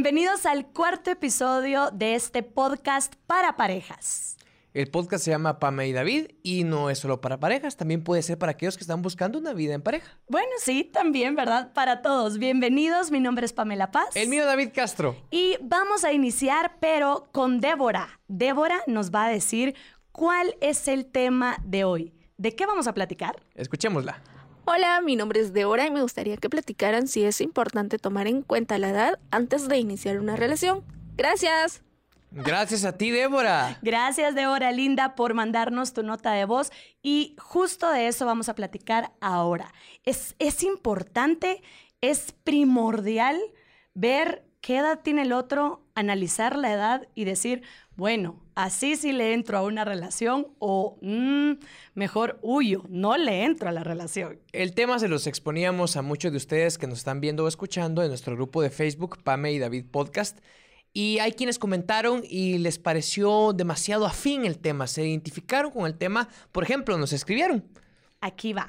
Bienvenidos al cuarto episodio de este podcast para parejas. El podcast se llama Pame y David y no es solo para parejas, también puede ser para aquellos que están buscando una vida en pareja. Bueno, sí, también, ¿verdad? Para todos. Bienvenidos, mi nombre es Pamela Paz. El mío David Castro. Y vamos a iniciar, pero con Débora. Débora nos va a decir cuál es el tema de hoy. ¿De qué vamos a platicar? Escuchémosla. Hola, mi nombre es Débora y me gustaría que platicaran si es importante tomar en cuenta la edad antes de iniciar una relación. Gracias. Gracias a ti, Débora. Gracias, Débora Linda, por mandarnos tu nota de voz. Y justo de eso vamos a platicar ahora. Es, es importante, es primordial ver qué edad tiene el otro, analizar la edad y decir, bueno, así sí le entro a una relación o mm, mejor huyo, no le entro a la relación. El tema se los exponíamos a muchos de ustedes que nos están viendo o escuchando en nuestro grupo de Facebook, Pame y David Podcast. Y hay quienes comentaron y les pareció demasiado afín el tema, se identificaron con el tema, por ejemplo, nos escribieron. Aquí va.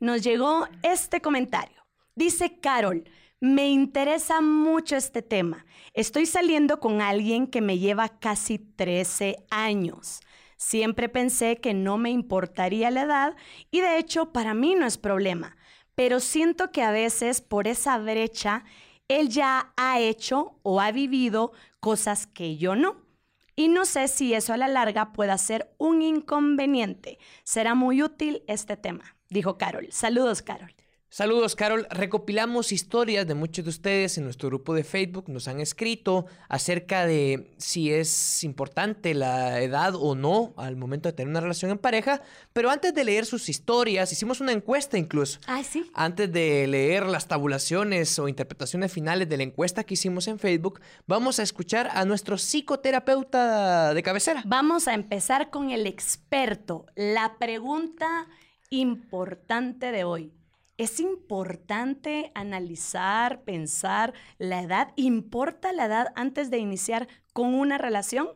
Nos llegó este comentario. Dice Carol, me interesa mucho este tema. Estoy saliendo con alguien que me lleva casi 13 años. Siempre pensé que no me importaría la edad y de hecho para mí no es problema, pero siento que a veces por esa brecha él ya ha hecho o ha vivido cosas que yo no. Y no sé si eso a la larga pueda ser un inconveniente. Será muy útil este tema, dijo Carol. Saludos, Carol. Saludos, Carol. Recopilamos historias de muchos de ustedes en nuestro grupo de Facebook. Nos han escrito acerca de si es importante la edad o no al momento de tener una relación en pareja. Pero antes de leer sus historias, hicimos una encuesta incluso. Ah, sí. Antes de leer las tabulaciones o interpretaciones finales de la encuesta que hicimos en Facebook, vamos a escuchar a nuestro psicoterapeuta de cabecera. Vamos a empezar con el experto. La pregunta importante de hoy. Es importante analizar, pensar la edad. ¿Importa la edad antes de iniciar con una relación?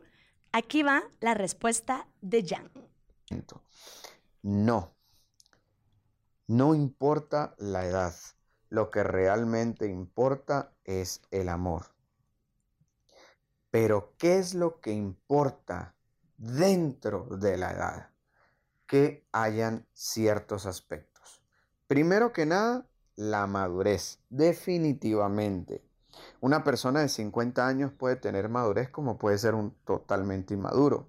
Aquí va la respuesta de Jan. No. No importa la edad. Lo que realmente importa es el amor. Pero ¿qué es lo que importa dentro de la edad? Que hayan ciertos aspectos. Primero que nada, la madurez, definitivamente. Una persona de 50 años puede tener madurez como puede ser un totalmente inmaduro.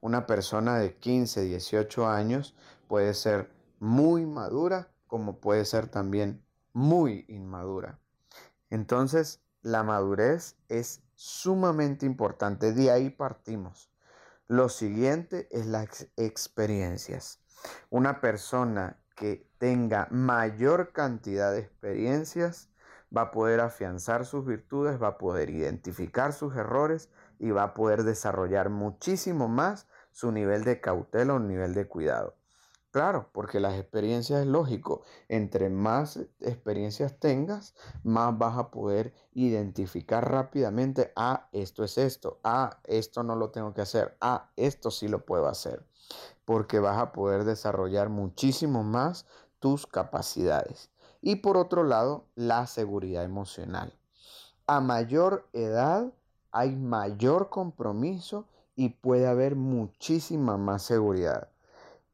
Una persona de 15, 18 años puede ser muy madura como puede ser también muy inmadura. Entonces, la madurez es sumamente importante. De ahí partimos. Lo siguiente es las experiencias. Una persona que tenga mayor cantidad de experiencias, va a poder afianzar sus virtudes, va a poder identificar sus errores y va a poder desarrollar muchísimo más su nivel de cautela o nivel de cuidado. Claro, porque las experiencias es lógico. Entre más experiencias tengas, más vas a poder identificar rápidamente, ah, esto es esto, ah, esto no lo tengo que hacer, ah, esto sí lo puedo hacer. Porque vas a poder desarrollar muchísimo más tus capacidades. Y por otro lado, la seguridad emocional. A mayor edad hay mayor compromiso y puede haber muchísima más seguridad.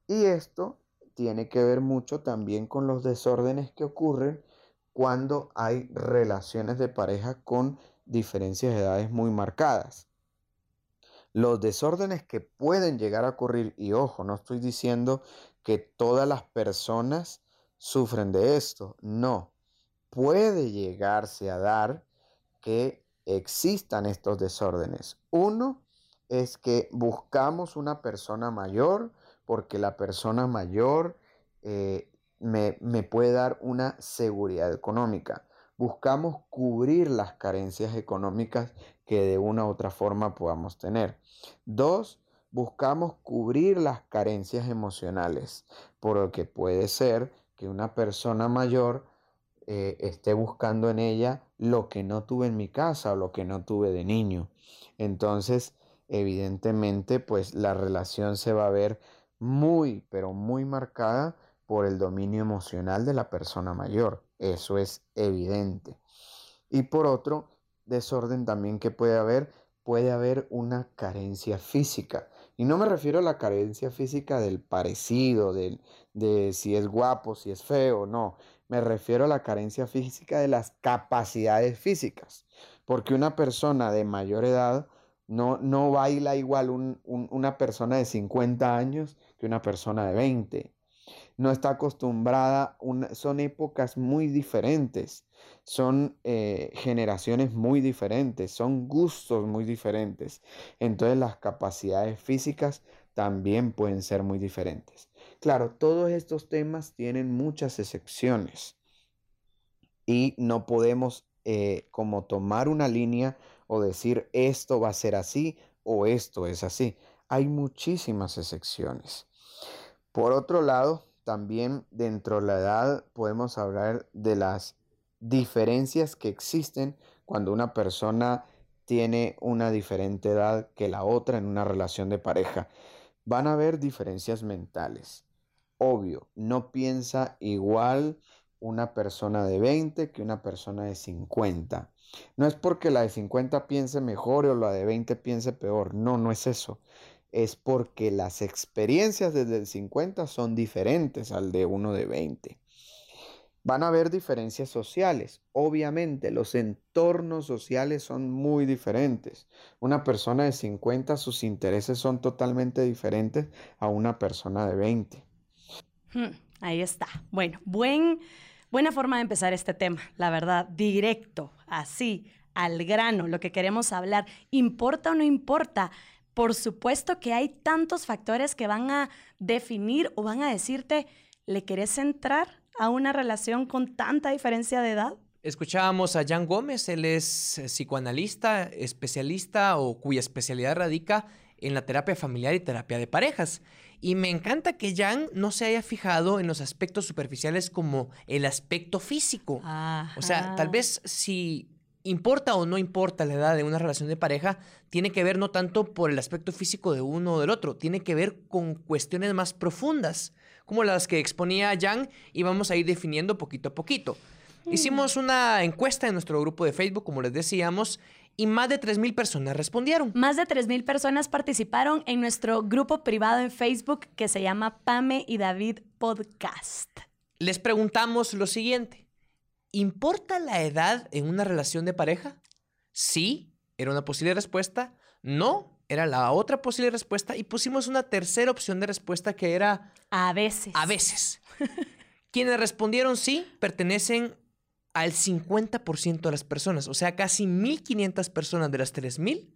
Y esto tiene que ver mucho también con los desórdenes que ocurren cuando hay relaciones de pareja con diferencias de edades muy marcadas. Los desórdenes que pueden llegar a ocurrir, y ojo, no estoy diciendo que todas las personas sufren de esto, no, puede llegarse a dar que existan estos desórdenes. Uno es que buscamos una persona mayor porque la persona mayor eh, me, me puede dar una seguridad económica. Buscamos cubrir las carencias económicas que de una u otra forma podamos tener. Dos, buscamos cubrir las carencias emocionales, por lo que puede ser que una persona mayor eh, esté buscando en ella lo que no tuve en mi casa o lo que no tuve de niño. Entonces, evidentemente, pues la relación se va a ver muy, pero muy marcada por el dominio emocional de la persona mayor. Eso es evidente. Y por otro, desorden también que puede haber, puede haber una carencia física. Y no me refiero a la carencia física del parecido, del, de si es guapo, si es feo, no. Me refiero a la carencia física de las capacidades físicas. Porque una persona de mayor edad no, no baila igual una persona de 50 años que una persona de 20 no está acostumbrada, son épocas muy diferentes, son eh, generaciones muy diferentes, son gustos muy diferentes. Entonces las capacidades físicas también pueden ser muy diferentes. Claro, todos estos temas tienen muchas excepciones y no podemos eh, como tomar una línea o decir esto va a ser así o esto es así. Hay muchísimas excepciones. Por otro lado, también dentro de la edad podemos hablar de las diferencias que existen cuando una persona tiene una diferente edad que la otra en una relación de pareja. Van a haber diferencias mentales. Obvio, no piensa igual una persona de 20 que una persona de 50. No es porque la de 50 piense mejor o la de 20 piense peor. No, no es eso es porque las experiencias desde el 50 son diferentes al de uno de 20. Van a haber diferencias sociales. Obviamente, los entornos sociales son muy diferentes. Una persona de 50, sus intereses son totalmente diferentes a una persona de 20. Hmm, ahí está. Bueno, buen, buena forma de empezar este tema, la verdad, directo, así, al grano, lo que queremos hablar. ¿Importa o no importa? por supuesto que hay tantos factores que van a definir o van a decirte, ¿le querés entrar a una relación con tanta diferencia de edad? Escuchábamos a Jan Gómez, él es eh, psicoanalista, especialista o cuya especialidad radica en la terapia familiar y terapia de parejas. Y me encanta que Jan no se haya fijado en los aspectos superficiales como el aspecto físico. O sea, tal vez si importa o no importa la edad de una relación de pareja, tiene que ver no tanto por el aspecto físico de uno o del otro, tiene que ver con cuestiones más profundas, como las que exponía Jan y vamos a ir definiendo poquito a poquito. Mm. Hicimos una encuesta en nuestro grupo de Facebook, como les decíamos, y más de 3.000 personas respondieron. Más de 3.000 personas participaron en nuestro grupo privado en Facebook que se llama Pame y David Podcast. Les preguntamos lo siguiente. ¿Importa la edad en una relación de pareja? Sí, era una posible respuesta. No, era la otra posible respuesta. Y pusimos una tercera opción de respuesta que era... A veces. A veces. Quienes respondieron sí pertenecen al 50% de las personas. O sea, casi 1.500 personas de las 3.000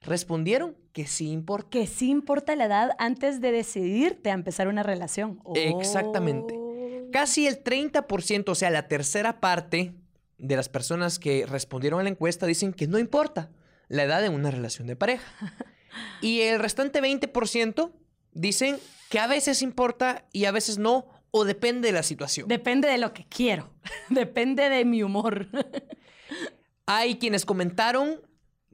respondieron que sí importa. Que sí importa la edad antes de decidirte a empezar una relación. Exactamente. Oh. Casi el 30%, o sea, la tercera parte de las personas que respondieron a la encuesta dicen que no importa la edad en una relación de pareja. Y el restante 20% dicen que a veces importa y a veces no, o depende de la situación. Depende de lo que quiero, depende de mi humor. Hay quienes comentaron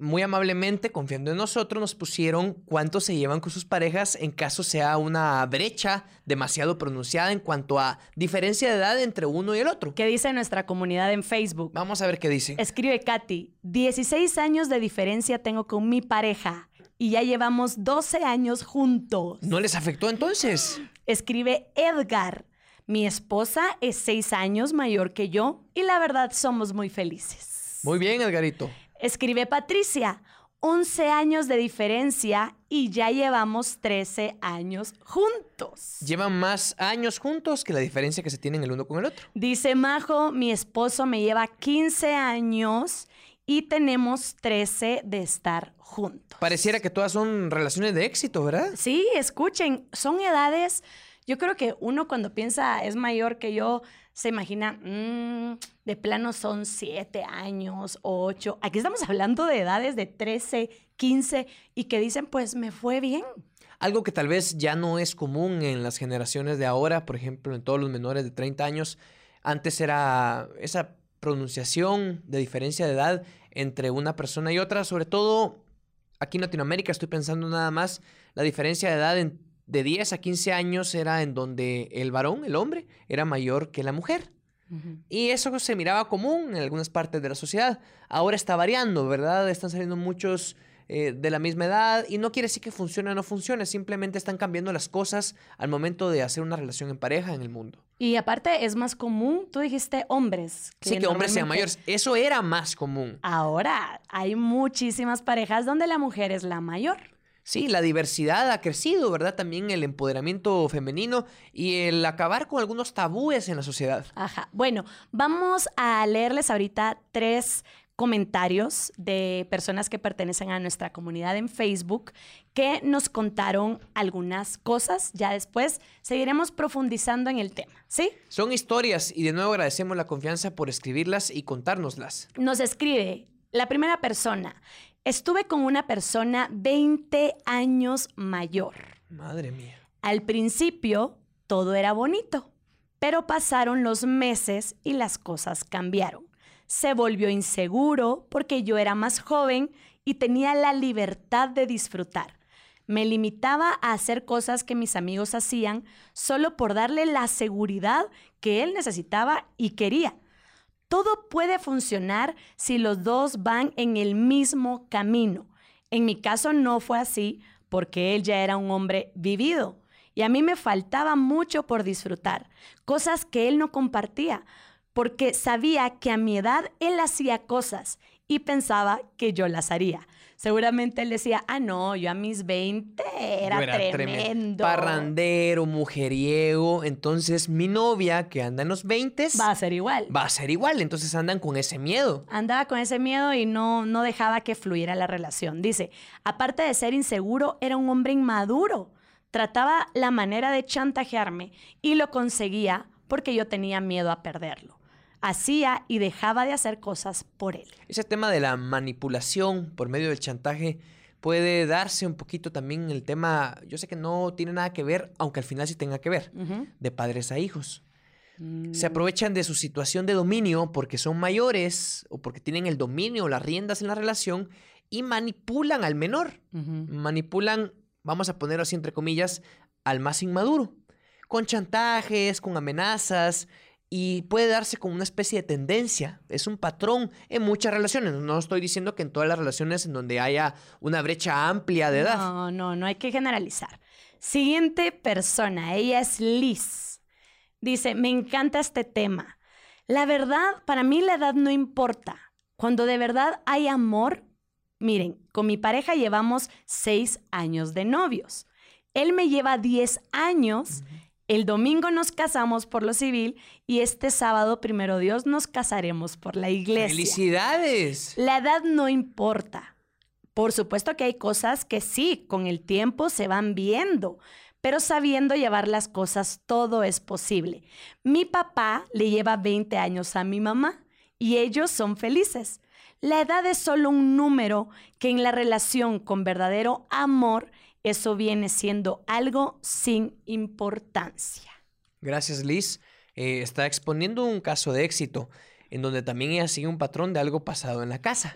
muy amablemente, confiando en nosotros, nos pusieron cuánto se llevan con sus parejas en caso sea una brecha demasiado pronunciada en cuanto a diferencia de edad entre uno y el otro. ¿Qué dice nuestra comunidad en Facebook? Vamos a ver qué dice. Escribe Katy, 16 años de diferencia tengo con mi pareja y ya llevamos 12 años juntos. ¿No les afectó entonces? Escribe Edgar, mi esposa es 6 años mayor que yo y la verdad somos muy felices. Muy bien, Edgarito. Escribe Patricia, 11 años de diferencia y ya llevamos 13 años juntos. Llevan más años juntos que la diferencia que se tienen el uno con el otro. Dice Majo, mi esposo me lleva 15 años y tenemos 13 de estar juntos. Pareciera que todas son relaciones de éxito, ¿verdad? Sí, escuchen, son edades, yo creo que uno cuando piensa es mayor que yo, se imagina, mm, de plano son siete años, ocho. Aquí estamos hablando de edades de 13, 15 y que dicen, pues me fue bien. Algo que tal vez ya no es común en las generaciones de ahora, por ejemplo, en todos los menores de 30 años, antes era esa pronunciación de diferencia de edad entre una persona y otra, sobre todo aquí en Latinoamérica, estoy pensando nada más, la diferencia de edad en de 10 a 15 años era en donde el varón, el hombre, era mayor que la mujer. Y eso se miraba común en algunas partes de la sociedad. Ahora está variando, ¿verdad? Están saliendo muchos eh, de la misma edad y no quiere decir que funcione o no funcione, simplemente están cambiando las cosas al momento de hacer una relación en pareja en el mundo. Y aparte es más común, tú dijiste hombres. sí, que hombres sean mayores. Eso era más común. Ahora hay muchísimas parejas donde la mujer es la mayor. Sí, la diversidad ha crecido, ¿verdad? También el empoderamiento femenino y el acabar con algunos tabúes en la sociedad. Ajá. Bueno, vamos a leerles ahorita tres comentarios de personas que pertenecen a nuestra comunidad en Facebook que nos contaron algunas cosas. Ya después seguiremos profundizando en el tema, ¿sí? Son historias y de nuevo agradecemos la confianza por escribirlas y contárnoslas. Nos escribe la primera persona. Estuve con una persona 20 años mayor. Madre mía. Al principio todo era bonito, pero pasaron los meses y las cosas cambiaron se volvió inseguro porque yo era más joven y tenía la libertad de disfrutar. Me limitaba a hacer cosas que mis amigos hacían solo por darle la seguridad que él necesitaba y quería. Todo puede funcionar si los dos van en el mismo camino. En mi caso no fue así porque él ya era un hombre vivido y a mí me faltaba mucho por disfrutar, cosas que él no compartía porque sabía que a mi edad él hacía cosas y pensaba que yo las haría. Seguramente él decía, ah, no, yo a mis 20 era, tremendo. Parrandero, mujeriego. Entonces mi novia, que anda en los 20, va a ser igual. Va a ser igual. Entonces andan con ese miedo. Andaba con ese miedo y no, no dejaba que fluyera la relación. Dice, aparte de ser inseguro, era un hombre inmaduro. Trataba la manera de chantajearme y lo conseguía porque yo tenía miedo a perderlo hacía y dejaba de hacer cosas por él. Ese tema de la manipulación por medio del chantaje puede darse un poquito también en el tema, yo sé que no tiene nada que ver, aunque al final sí tenga que ver, de padres a hijos. Se mm. aprovechan de su situación de dominio porque son mayores o porque tienen el dominio o las riendas en la relación y manipulan al menor. Manipulan, vamos a ponerlo así entre comillas, al más inmaduro. Con chantajes, con amenazas, y puede darse como una especie de tendencia, es un patrón en muchas relaciones. No estoy diciendo que en todas las relaciones en donde haya una brecha amplia de edad. No, no, no hay que generalizar. Siguiente persona, ella es Liz. Dice, me encanta este tema. La verdad, para mí la edad no importa. Cuando de verdad hay amor, miren, con mi pareja llevamos seis años de novios. Él me lleva diez años. El domingo nos casamos por lo civil y este sábado, primero Dios, nos casaremos por la iglesia. ¡Felicidades! La edad no importa. Por supuesto que hay cosas que sí, con el tiempo se van viendo, pero sabiendo llevar las cosas todo es posible. Mi papá le lleva 20 años a mi mamá y ellos son felices. La edad es solo un número que en la relación con verdadero amor eso viene siendo algo sin importancia. Gracias, Liz. Eh, está exponiendo un caso de éxito en donde también ella sigue un patrón de algo pasado en la casa.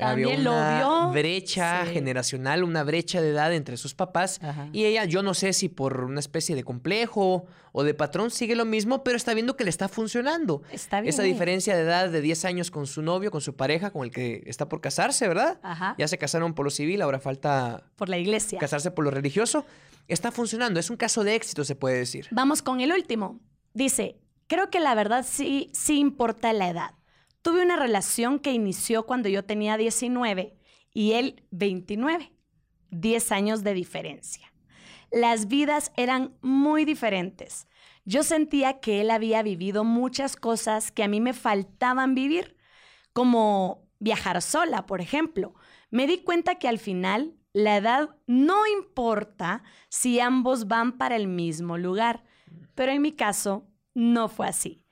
Había una brecha generacional, una brecha de edad entre sus papás. Y ella, yo no sé si por una especie de complejo o de patrón sigue lo mismo, pero está viendo que le está funcionando. Está bien. Esa diferencia de edad de 10 años con su novio, con su pareja, con el que está por casarse, ¿verdad? Ya se casaron por lo civil, ahora falta... Por la iglesia. Casarse por lo religioso. Está funcionando, es un caso de éxito, se puede decir. Vamos con el último. Dice, creo que la verdad sí, sí importa la edad. Tuve una relación que inició cuando yo tenía 19 y él 29, 10 años de diferencia. Las vidas eran muy diferentes. Yo sentía que él había vivido muchas cosas que a mí me faltaban vivir, como viajar sola, por ejemplo. Me di cuenta que al final la edad no importa si ambos van para el mismo lugar, pero en mi caso no fue así.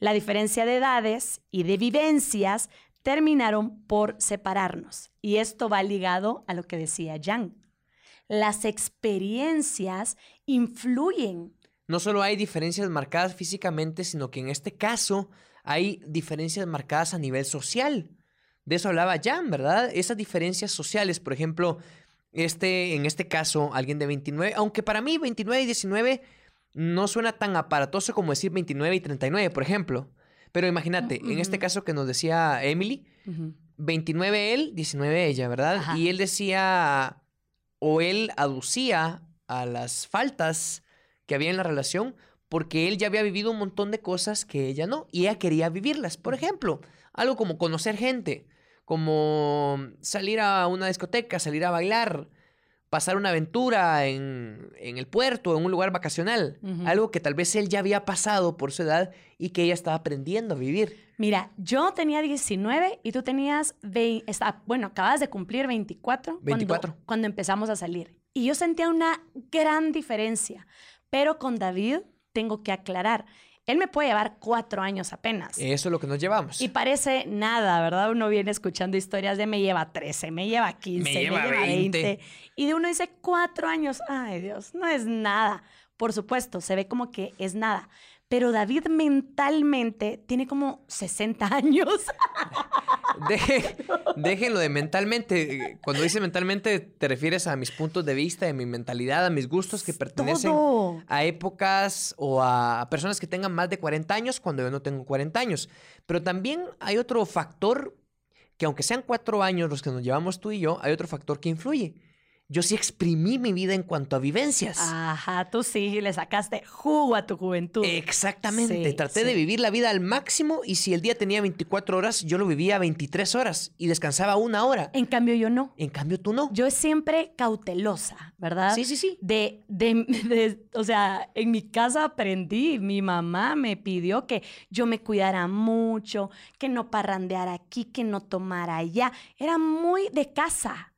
La diferencia de edades y de vivencias terminaron por separarnos. Y esto va ligado a lo que decía Jan. Las experiencias influyen. No solo hay diferencias marcadas físicamente, sino que en este caso hay diferencias marcadas a nivel social. De eso hablaba Jan, ¿verdad? Esas diferencias sociales, por ejemplo, este, en este caso, alguien de 29, aunque para mí 29 y 19 no suena tan aparatoso como decir 29 y 39, por ejemplo. Pero imagínate, en este caso que nos decía Emily, Ujú. 29 él, 19 ella, ¿verdad? Ajá. Y él decía, o él aducía a las faltas que había en la relación porque él ya había vivido un montón de cosas que ella no, y ella quería vivirlas. Por ejemplo, algo como conocer gente, como salir a una discoteca, salir a bailar, pasar una aventura en, en el puerto, en un lugar vacacional, algo que tal vez él ya había pasado por su edad y que ella estaba aprendiendo a vivir. Mira, yo tenía 19 y tú tenías, vei- está- bueno, acabas de cumplir 24, cuando- 24. Cuando, empezamos a salir. Y yo sentía una gran diferencia, pero con David tengo que aclarar, él me puede llevar cuatro años apenas. Eso es lo que nos llevamos. Y parece nada, ¿verdad? Uno viene escuchando historias de me lleva 13, me lleva 15, me lleva lleva, 20. 20. Y de uno dice cuatro años. Ay, Dios, no es nada. Por supuesto, se ve como que es nada. Pero David mentalmente tiene como 60 años. Deje- déjenlo de mentalmente. Cuando dice mentalmente, te refieres a mis puntos de vista, a mi mentalidad, a mis gustos que pertenecen Todo. a épocas o a personas que tengan más de 40 años cuando yo no tengo 40 años. Pero también hay otro factor que aunque sean cuatro años los que nos llevamos tú y yo, hay otro factor que influye. Yo sí exprimí mi vida en cuanto a vivencias. Ajá, tú sí le sacaste jugo a tu juventud. Exactamente. Sí, Traté de vivir la vida al máximo y si el día tenía 24 horas, yo lo vivía 23 horas y descansaba una hora. En cambio, yo no. En cambio, tú no. Yo siempre cautelosa, ¿verdad? Sí, sí, sí. De, de, de- o sea, en mi casa aprendí, mi mamá me pidió que yo me cuidara mucho, que no parrandeara aquí, que no tomara allá. Era muy de casa.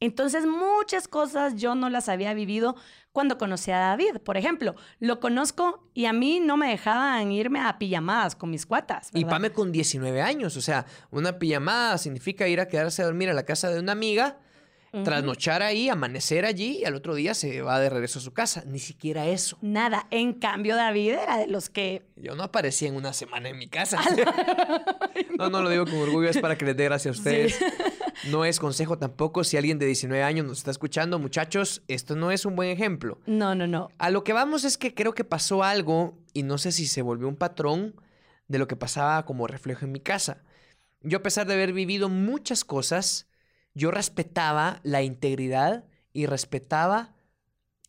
Entonces, muchas cosas yo no las había vivido cuando conocí a David. Por ejemplo, lo conozco y a mí no me dejaban irme a pijamadas con mis cuatas. Y ¿verdad? Pame con 19 años, o sea, una pijamada significa ir a quedarse a dormir a la casa de una amiga, Trasnochar ahí, amanecer allí y al otro día se va de regreso a su casa. Ni siquiera eso. Nada. En cambio, David era de los que Yo no aparecía en una semana en mi casa. no, no lo digo con orgullo, es para que les dé gracias a ustedes. No es consejo tampoco si alguien de 19 años nos está escuchando, muchachos, esto no es un buen ejemplo. No, no, no. A lo que vamos es que creo que pasó algo y no sé si se volvió un patrón de lo que pasaba como reflejo en mi casa. Yo a pesar de haber vivido muchas cosas, yo respetaba la integridad y respetaba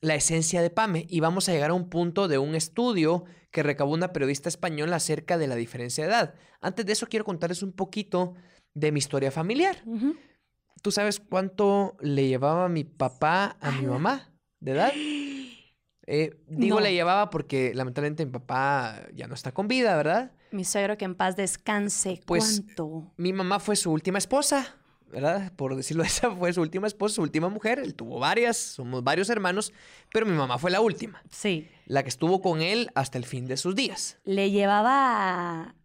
la esencia de Pame. Y vamos a llegar a un punto de un estudio que recabó una periodista española acerca de la diferencia de edad. Antes de eso quiero contarles un poquito de mi historia familiar. ¿Tú sabes cuánto le llevaba mi papá a mi mamá de edad? Eh, digo No. le llevaba porque lamentablemente mi papá ya no está con vida, ¿verdad? Mi suegro que en paz descanse. Pues, ¿Cuánto? Mi mamá fue su última esposa, ¿verdad? Por decirlo de esa, fue su última esposa, su última mujer. Él tuvo varias, somos varios hermanos, pero mi mamá fue la última, Sí. la que estuvo con él hasta el fin de sus días. Le llevaba a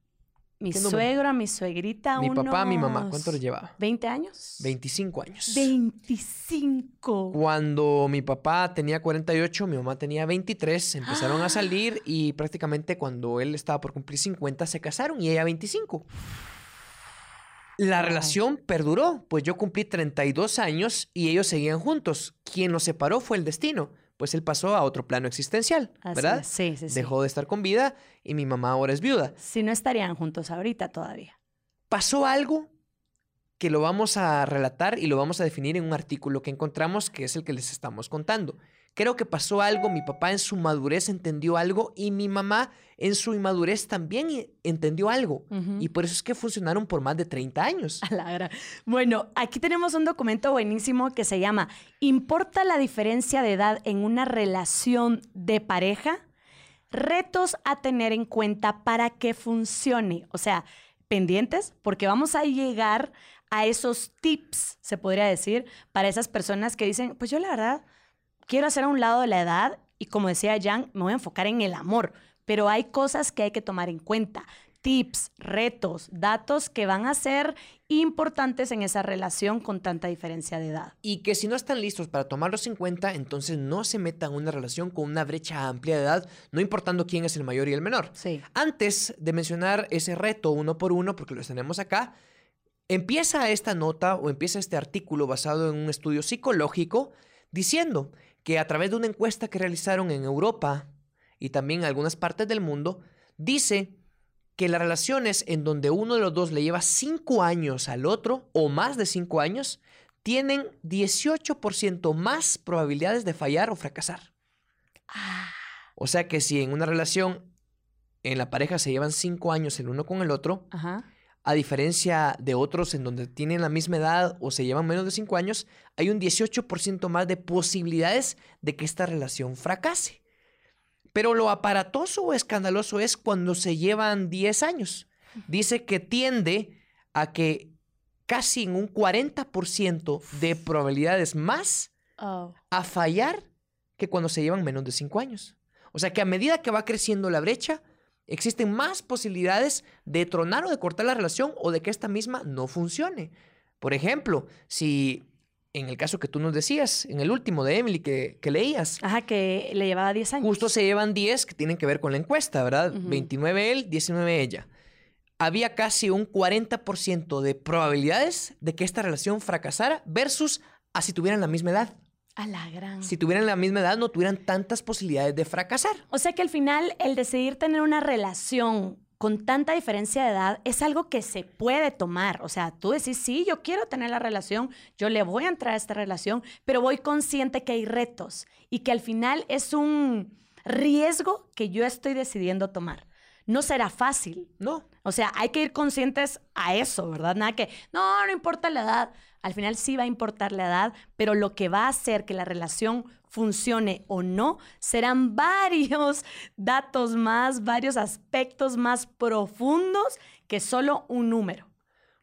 mi suegro, a mi suegrita. Mi papá, mi mamá, unos ¿cuánto le llevaba? ¿20 años? 25 años. 25. Cuando mi papá tenía 48, mi mamá tenía 23, empezaron a salir y prácticamente cuando él estaba por cumplir 50 se casaron y ella 25. La relación perduró, pues yo cumplí 32 años y ellos seguían juntos. Quien los separó fue el destino, pues él pasó a otro plano existencial, Así ¿verdad? es, Sí, sí, sí. Dejó de estar con vida y mi mamá ahora es viuda. Si no estarían juntos ahorita todavía. pasó algo que lo vamos a relatar y lo vamos a definir en un artículo que encontramos, que es el que les estamos contando. Creo que pasó algo, mi papá en su madurez entendió algo y mi mamá en su inmadurez también entendió algo. Y por eso es que funcionaron por más de 30 años. A la gran- Bueno, aquí tenemos un documento buenísimo que se llama ¿Importa la diferencia de edad en una relación de pareja? Retos a tener en cuenta para que funcione. O sea, pendientes, porque vamos a llegar a esos tips, se podría decir, para esas personas que dicen, pues yo la verdad quiero hacer a un lado de la edad y como decía Jan, me voy a enfocar en el amor, pero hay cosas que hay que tomar en cuenta, tips, retos, datos que van a ser importantes en esa relación con tanta diferencia de edad. Y que si no están listos para tomarlos en cuenta, entonces no se metan en una relación con una brecha amplia de edad, no importando quién es el mayor y el menor. Sí. Antes de mencionar ese reto uno por uno, porque los tenemos acá, empieza esta nota o empieza este artículo basado en un estudio psicológico diciendo que a través de una encuesta que realizaron en Europa, y también en algunas partes del mundo, dice que las relaciones en donde uno de los dos le lleva cinco años al otro o más de cinco años tienen 18% más probabilidades de fallar o fracasar. Ah, O sea que si en una relación en la pareja se llevan cinco años el uno con el otro, ajá. A diferencia de otros en donde tienen la misma edad o se llevan menos de cinco años, hay un 18% más de posibilidades de que esta relación fracase. Pero lo aparatoso o escandaloso es cuando se llevan 10 años. Dice que tiende a que casi en un 40% de probabilidades más Oh. a fallar que cuando se llevan menos de 5 años. O sea que a medida que va creciendo la brecha, existen más posibilidades de tronar o de cortar la relación o de que esta misma no funcione. Por ejemplo, si en el caso que tú nos decías, en el último de Emily que, que leías, Ajá, que le llevaba 10 años. justo se llevan 10 que tienen que ver con la encuesta, ¿verdad? Ujú. 29 él, 19 ella. Había casi un 40% de probabilidades de que esta relación fracasara versus a si tuvieran la misma edad. A la gran. Si tuvieran la misma edad, no tuvieran tantas posibilidades de fracasar. O sea que al final el decidir tener una relación con tanta diferencia de edad es algo que se puede tomar. O sea, tú decís, sí, yo quiero tener la relación, yo le voy a entrar a esta relación, pero voy consciente que hay retos y que al final es un riesgo que yo estoy decidiendo tomar. No será fácil. No. O sea, hay que ir conscientes a eso, ¿verdad? Nada que, no, no importa la edad. Al final sí va a importar la edad, pero lo que va a hacer que la relación funcione o no serán varios datos más, varios aspectos más profundos que solo un número.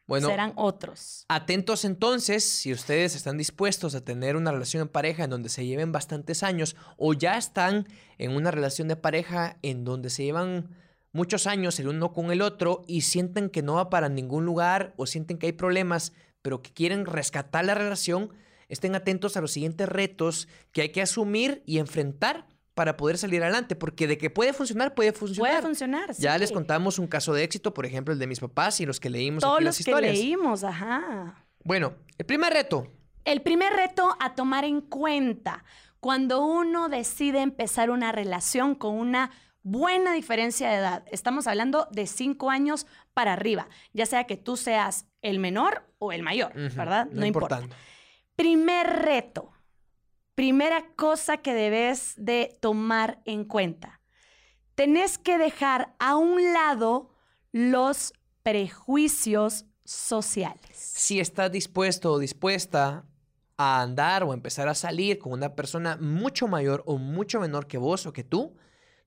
Bueno, serán otros. atentos entonces si ustedes están dispuestos a tener una relación en pareja en donde se lleven bastantes años o ya están en una relación de pareja en donde se llevan muchos años el uno con el otro y sienten que no va para ningún lugar o sienten que hay problemas, pero que quieren rescatar la relación, estén atentos a los siguientes retos que hay que asumir y enfrentar para poder salir adelante, porque de que puede funcionar, puede funcionar. Puede funcionar. Ya sí. les contamos un caso de éxito, por ejemplo, el de mis papás y los que leímos Todos aquí los las que historias. leímos, ajá. Bueno, el primer reto. El primer reto a tomar en cuenta cuando uno decide empezar una relación con una buena diferencia de edad. Estamos hablando de cinco años para arriba, ya sea que tú seas el menor o el mayor, ¿verdad? No, importa. importando. Primer reto, primera cosa que debes de tomar en cuenta. Tenés que dejar a un lado los prejuicios sociales. Si estás dispuesto o dispuesta a andar o empezar a salir con una persona mucho mayor o mucho menor que vos o que tú,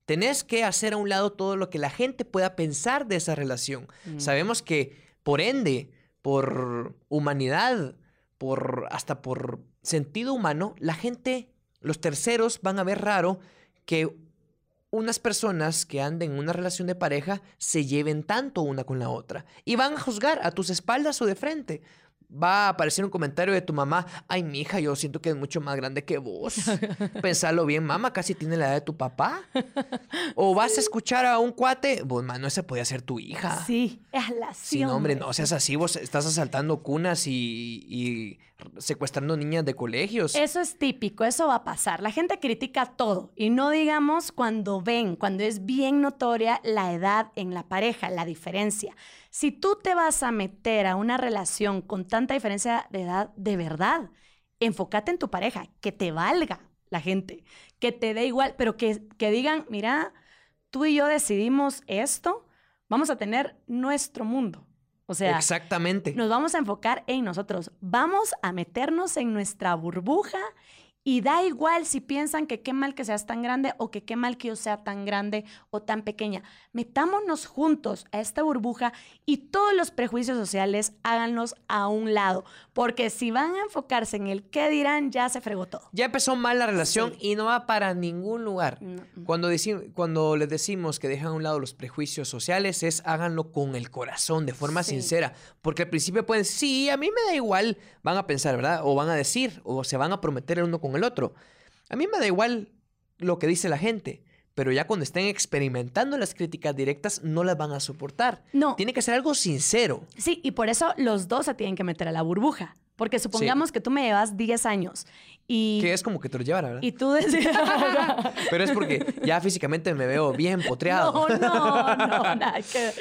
tenés que hacer a un lado todo lo que la gente pueda pensar de esa relación. Mm. Sabemos que, por ende, por humanidad, por hasta por sentido humano, la gente, los terceros van a ver raro que unas personas que anden en una relación de pareja se lleven tanto una con la otra y van a juzgar a tus espaldas o de frente. Va a aparecer un comentario de tu mamá, ay, mi hija, yo siento que es mucho más grande que vos. Pensalo bien, mamá, casi tiene la edad de tu papá. O vas a escuchar a un cuate, vos, mano, esa podía ser tu hija. Sí, es la Sí, no, hombre, no seas así, vos estás asaltando cunas y, y secuestrando niñas de colegios. Eso es típico, eso va a pasar. La gente critica todo y no digamos cuando ven, cuando es bien notoria la edad en la pareja, la diferencia. Si tú te vas a meter a una relación con tanta diferencia de edad, de verdad, enfócate en tu pareja, que te valga la gente, que te dé igual, pero que, que digan, mira, tú y yo decidimos esto, vamos a tener nuestro mundo. O sea, Exactamente. nos vamos a enfocar en nosotros. Vamos a meternos en nuestra burbuja y da igual si piensan que qué mal que seas tan grande o que qué mal que yo sea tan grande o tan pequeña. Metámonos juntos a esta burbuja y todos los prejuicios sociales háganlos a un lado, porque si van a enfocarse en el qué dirán, ya se fregó todo. Ya empezó mal la relación Sí. y no va para ningún lugar. No. Cuando, cuando les decimos que dejan a un lado los prejuicios sociales, es háganlo con el corazón, de forma Sí. sincera. Porque al principio pueden sí, a mí me da igual, van a pensar, ¿verdad? O van a decir, o se van a prometer el uno con el otro. A mí me da igual lo que dice la gente, pero ya cuando estén experimentando las críticas directas, no las van a soportar. No. Tiene que ser algo sincero. Sí, y por eso los dos se tienen que meter a la burbuja. Porque supongamos que tú me llevas 10 años y... Que es como que te lo llevara, ¿verdad? Y tú decías... Pero es porque ya físicamente me veo bien potreado. No, no, no, nada que...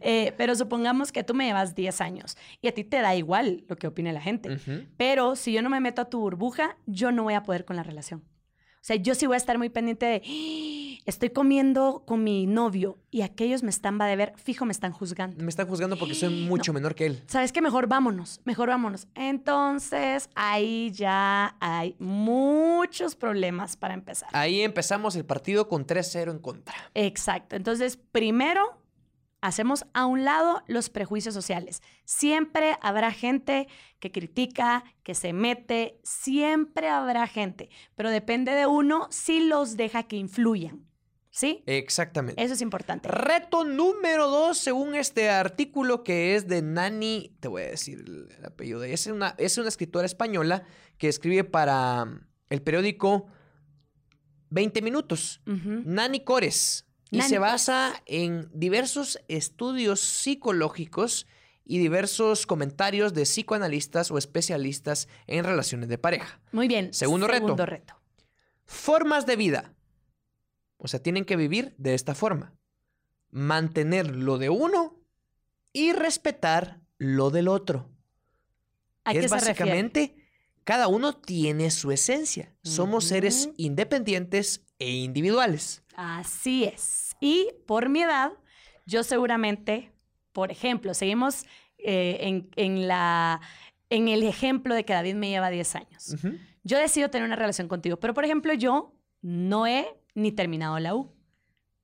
Eh, pero supongamos que tú me llevas 10 años y a ti te da igual lo que opine la gente. Pero si yo no me meto a tu burbuja, yo no voy a poder con la relación. O sea, yo sí voy a estar muy pendiente de, "Ah, estoy comiendo con mi novio y aquellos me están, va de ver, fijo, me están juzgando. Me están juzgando porque soy mucho menor que él. ¿Sabes qué? Mejor vámonos, mejor vámonos. Entonces, ahí ya hay muchos problemas para empezar. Ahí empezamos el partido con 3-0 en contra. Exacto. Entonces, primero, hacemos a un lado los prejuicios sociales. Siempre habrá gente que critica, que se mete, siempre habrá gente, pero depende de uno si los deja que influyan. ¿Sí? Exactamente. Eso es importante. Reto número dos, según este artículo que es de Nani, te voy a decir el, el apellido de ella. Es una, es una escritora española que escribe para mm, el periódico 20 Minutos. Nani Cores. Y Nani se basa en diversos estudios psicológicos y diversos comentarios de psicoanalistas o especialistas en relaciones de pareja. Muy bien. Segundo reto. Segundo reto. Formas de vida. O sea, tienen que vivir de esta forma. Mantener lo de uno y respetar lo del otro. ¿A qué es refiere? básicamente, cada uno tiene su esencia. Somos seres independientes e individuales. Así es. Y por mi edad, yo seguramente, por ejemplo, seguimos eh, en, en la, en el ejemplo de que David me lleva 10 años. Yo decido tener una relación contigo, pero por ejemplo, yo no he ni terminado la U.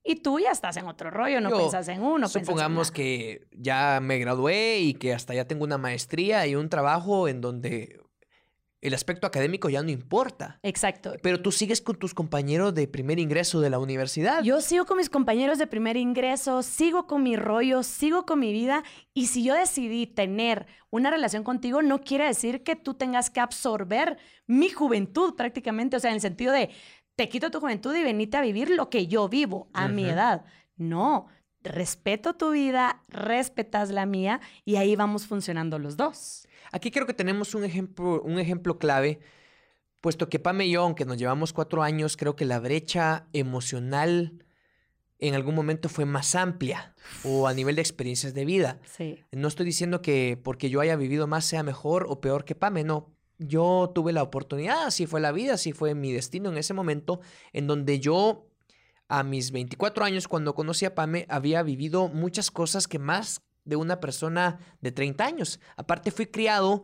Y tú ya estás en otro rollo, no Yo- piensas en uno. en Supongamos que ya me gradué y que hasta ya tengo una maestría y un trabajo en donde el aspecto académico ya no importa. Exacto. Pero tú sigues con tus compañeros de primer ingreso de la universidad. Yo sigo con mis compañeros de primer ingreso, sigo con mi rollo, sigo con mi vida. Y si yo decidí tener una relación contigo, no quiere decir que tú tengas que absorber mi juventud prácticamente. O sea, en el sentido de, te quito tu juventud y venite a vivir lo que yo vivo a mi edad. No, respeto tu vida, respetas la mía y ahí vamos funcionando los dos. Aquí creo que tenemos un ejemplo, un ejemplo clave, puesto que Pame y yo, aunque nos llevamos cuatro años, creo que la brecha emocional en algún momento fue más amplia o a nivel de experiencias de vida. Sí. No estoy diciendo que porque yo haya vivido más sea mejor o peor que Pame, no. Yo tuve la oportunidad, así fue la vida, así fue mi destino en ese momento, en donde yo a mis 24 años, cuando conocí a Pame, había vivido muchas cosas que más de una persona de 30 años. Aparte fui criado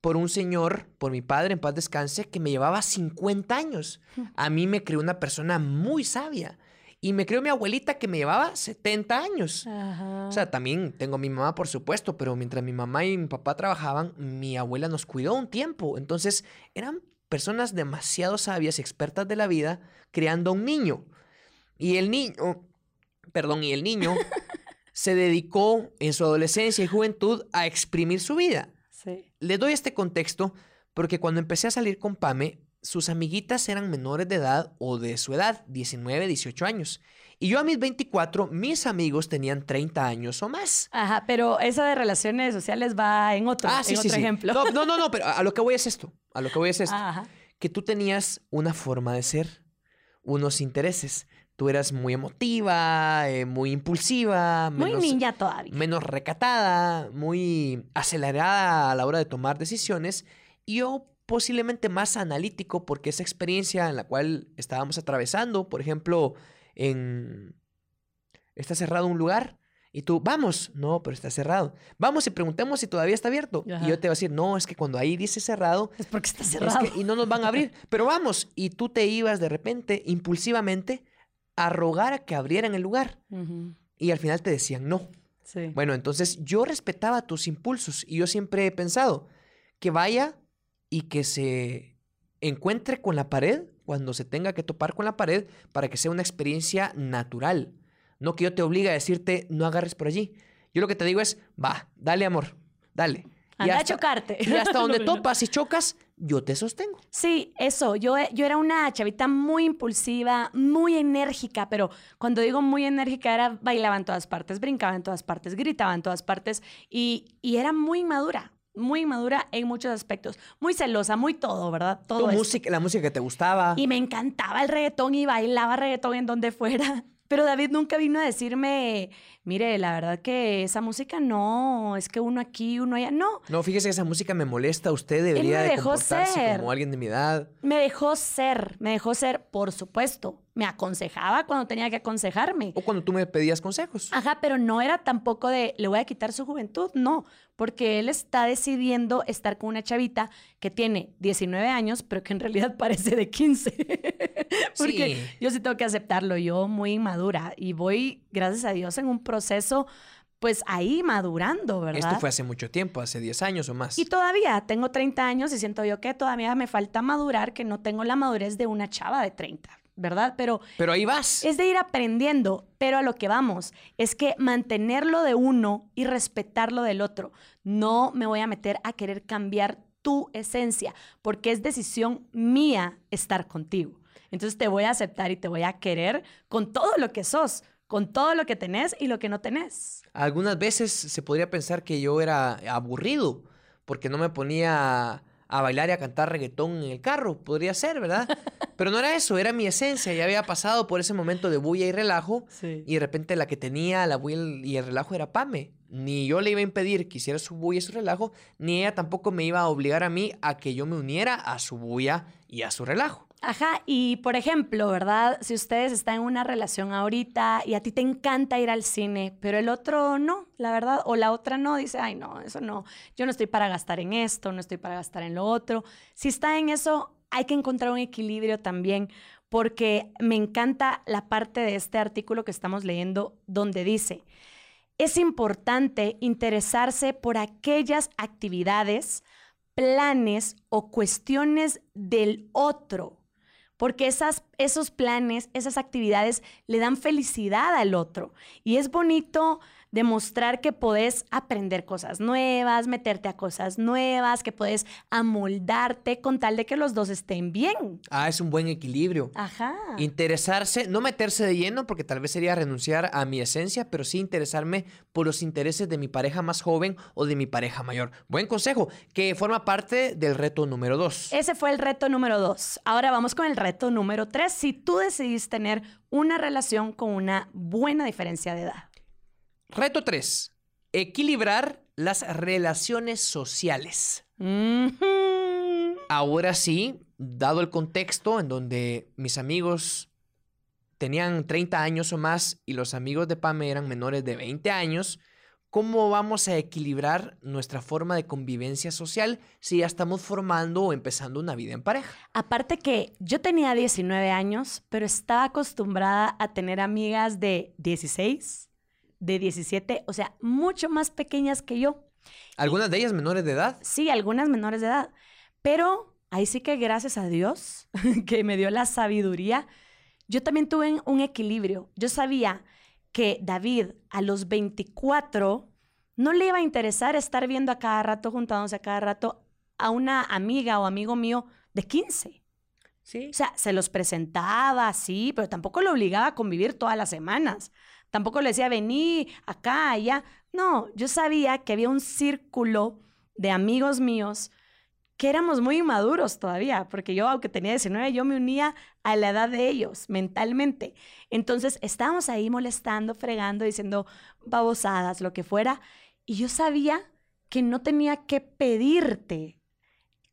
por un señor, por mi padre, en paz descanse, que me llevaba 50 años. A mí me crió una persona muy sabia. Y me crió mi abuelita que me llevaba 70 años. O sea, también tengo a mi mamá, por supuesto, pero mientras mi mamá y mi papá trabajaban, mi abuela nos cuidó un tiempo. Entonces, eran personas demasiado sabias y expertas de la vida criando a un niño. Y el niño, perdón, y el niño se dedicó en su adolescencia y juventud a exprimir su vida. sí. Le doy este contexto porque cuando empecé a salir con Pame, sus amiguitas eran menores de edad o de su edad, 19, 18 años. Y yo a mis 24, mis amigos tenían 30 años o más. Ajá, pero esa de relaciones sociales va en otro, Ah, sí, en sí, otro sí. ejemplo. No, no, no, no, pero a lo que voy es esto. A lo que voy es esto. Ajá. Que tú tenías una forma de ser, unos intereses. Tú eras muy emotiva, eh, muy impulsiva, Muy menos, niña todavía. menos recatada, muy acelerada a la hora de tomar decisiones. Y yo posiblemente más analítico porque esa experiencia en la cual estábamos atravesando, por ejemplo, en... Está cerrado un lugar y tú, vamos, no, pero está cerrado. Vamos y preguntemos si todavía está abierto. Ajá. Y yo te voy a decir, no, es que cuando ahí dice cerrado, Es porque está es cerrado. que- y no nos van a abrir. Pero vamos, y tú te ibas de repente, impulsivamente, a rogar a que abrieran el lugar. Y al final te decían no. Sí. Bueno, entonces yo respetaba tus impulsos y yo siempre he pensado que vaya y que se encuentre con la pared cuando se tenga que topar con la pared para que sea una experiencia natural. No que yo te obligue a decirte no agarres por allí. Yo lo que te digo es, va, dale amor, dale. Y Anda a hasta- chocarte. Y hasta donde topas y chocas, yo te sostengo. Sí, eso. Yo, yo era una chavita muy impulsiva, muy enérgica, pero cuando digo muy enérgica era bailaba en todas partes, brincaba en todas partes, gritaba en todas partes y, y era muy madura. Muy inmadura en muchos aspectos. Muy celosa, muy todo, ¿verdad? Todo Tu esto. música, la música que te gustaba. Y me encantaba el reggaetón y bailaba reggaetón en donde fuera. Pero David nunca vino a decirme, mire, la verdad que esa música no, es que uno aquí, uno allá. No, No, fíjese que esa música me molesta. Usted debería me de comportarse ser. como alguien de mi edad. me dejó ser, me dejó ser, por supuesto. Me aconsejaba cuando tenía que aconsejarme. O cuando tú me pedías consejos. Ajá, pero no era tampoco de le voy a quitar su juventud, no, porque él está decidiendo estar con una chavita que tiene 19 años, pero que en realidad parece de 15. porque Sí. yo sí tengo que aceptarlo, yo muy inmadura y voy, gracias a Dios, en un proceso, pues ahí madurando, ¿verdad? Esto fue hace mucho tiempo, hace 10 años o más. Y todavía tengo 30 años y siento yo que todavía me falta madurar, que no tengo la madurez de una chava de 30, ¿verdad? Pero Pero ahí vas. es de ir aprendiendo, pero a lo que vamos es que mantenerlo de uno y respetarlo del otro. No me voy a meter a querer cambiar tu esencia, porque es decisión mía estar contigo. Entonces te voy a aceptar y te voy a querer con todo lo que sos, con todo lo que tenés y lo que no tenés. Algunas veces se podría pensar que yo era aburrido porque no me ponía a bailar y a cantar reggaetón en el carro. Podría ser, ¿verdad? Pero no era eso, era mi esencia. Ya había pasado por ese momento de bulla y relajo y de repente la que tenía la bulla y el relajo era Pame. Ni yo le iba a impedir que hiciera su bulla y su relajo, ni ella tampoco me iba a obligar a mí a que yo me uniera a su bulla y a su relajo. Ajá, y por ejemplo, ¿verdad? Si ustedes están en una relación ahorita y a ti te encanta ir al cine, pero el otro no, la verdad, o la otra no, dice, ay, no, eso no, yo no estoy para gastar en esto, no estoy para gastar en lo otro. Si está en eso, hay que encontrar un equilibrio también, porque me encanta la parte de este artículo que estamos leyendo donde dice, es importante interesarse por aquellas actividades, planes o cuestiones del otro, porque esos planes, esas actividades le dan felicidad al otro. Y es bonito demostrar que podés aprender cosas nuevas, meterte a cosas nuevas, que puedes amoldarte con tal de que los dos estén bien. Ah, es un buen equilibrio. Ajá. Interesarse, no meterse de lleno porque tal vez sería renunciar a mi esencia, pero sí interesarme por los intereses de mi pareja más joven o de mi pareja mayor. Buen consejo, que forma parte del reto número dos. Ese fue el reto número dos. Ahora vamos con el reto número tres. Si tú decidís tener una relación con una buena diferencia de edad. Reto 3. Equilibrar las relaciones sociales. Ahora sí, dado el contexto en donde mis amigos tenían 30 años o más y los amigos de Pame eran menores de 20 años, ¿cómo vamos a equilibrar nuestra forma de convivencia social si ya estamos formando o empezando una vida en pareja? Aparte que yo tenía 19 años, pero estaba acostumbrada a tener amigas de 16, de 17, o sea, mucho más pequeñas que yo. Algunas de ellas menores de edad. Sí, algunas menores de edad. Pero ahí sí que gracias a Dios que me dio la sabiduría, yo también tuve un equilibrio. Yo sabía que David a los 24 no le iba a interesar estar viendo a cada rato, juntándose a cada rato a una amiga o amigo mío de 15. Sí. O sea, se los presentaba, sí, pero tampoco lo obligaba a convivir todas las semanas. Tampoco le decía, vení acá, allá. No, yo sabía que había un círculo de amigos míos que éramos muy inmaduros todavía, porque yo, aunque tenía 19, yo me unía a la edad de ellos mentalmente. Entonces, estábamos ahí molestando, fregando, diciendo babosadas, lo que fuera. Y yo sabía que no tenía que pedirte.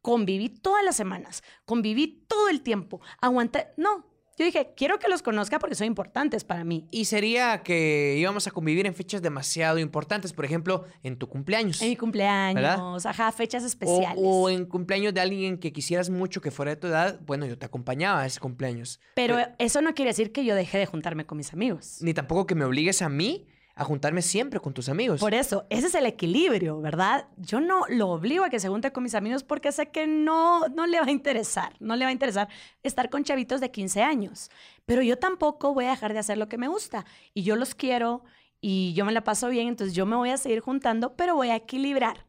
Conviví todas las semanas, conviví todo el tiempo, aguanté. No, yo dije, quiero que los conozca porque son importantes para mí. Y sería que íbamos a convivir en fechas demasiado importantes, por ejemplo, en tu cumpleaños. En mi cumpleaños, ajá, fechas O, especiales. o en cumpleaños de alguien que quisieras mucho que fuera de tu edad, bueno, yo te acompañaba a ese cumpleaños. Pero eso no quiere decir que yo dejé de juntarme con mis amigos. Ni tampoco que me obligues a mí a juntarme siempre con tus amigos. Por eso, ese es el equilibrio, ¿verdad? Yo no lo obligo a que se junte con mis amigos porque sé que no, no le va a interesar, no le va a interesar estar con chavitos de 15 años. Pero yo tampoco voy a dejar de hacer lo que me gusta. Y yo los quiero y yo me la paso bien, entonces yo me voy a seguir juntando, pero voy a equilibrar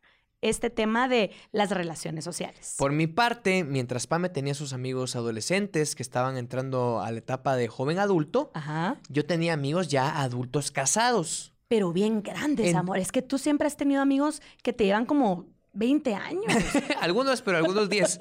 este tema de las relaciones sociales. Por mi parte, mientras Pame tenía sus amigos adolescentes que estaban entrando a la etapa de joven adulto, Ajá. yo tenía amigos ya adultos casados. Pero bien grandes, En- amor. Es que tú siempre has tenido amigos que te llevan como 20 años. algunos, pero algunos 10.